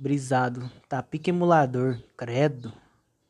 brisado, tapique emulador, credo.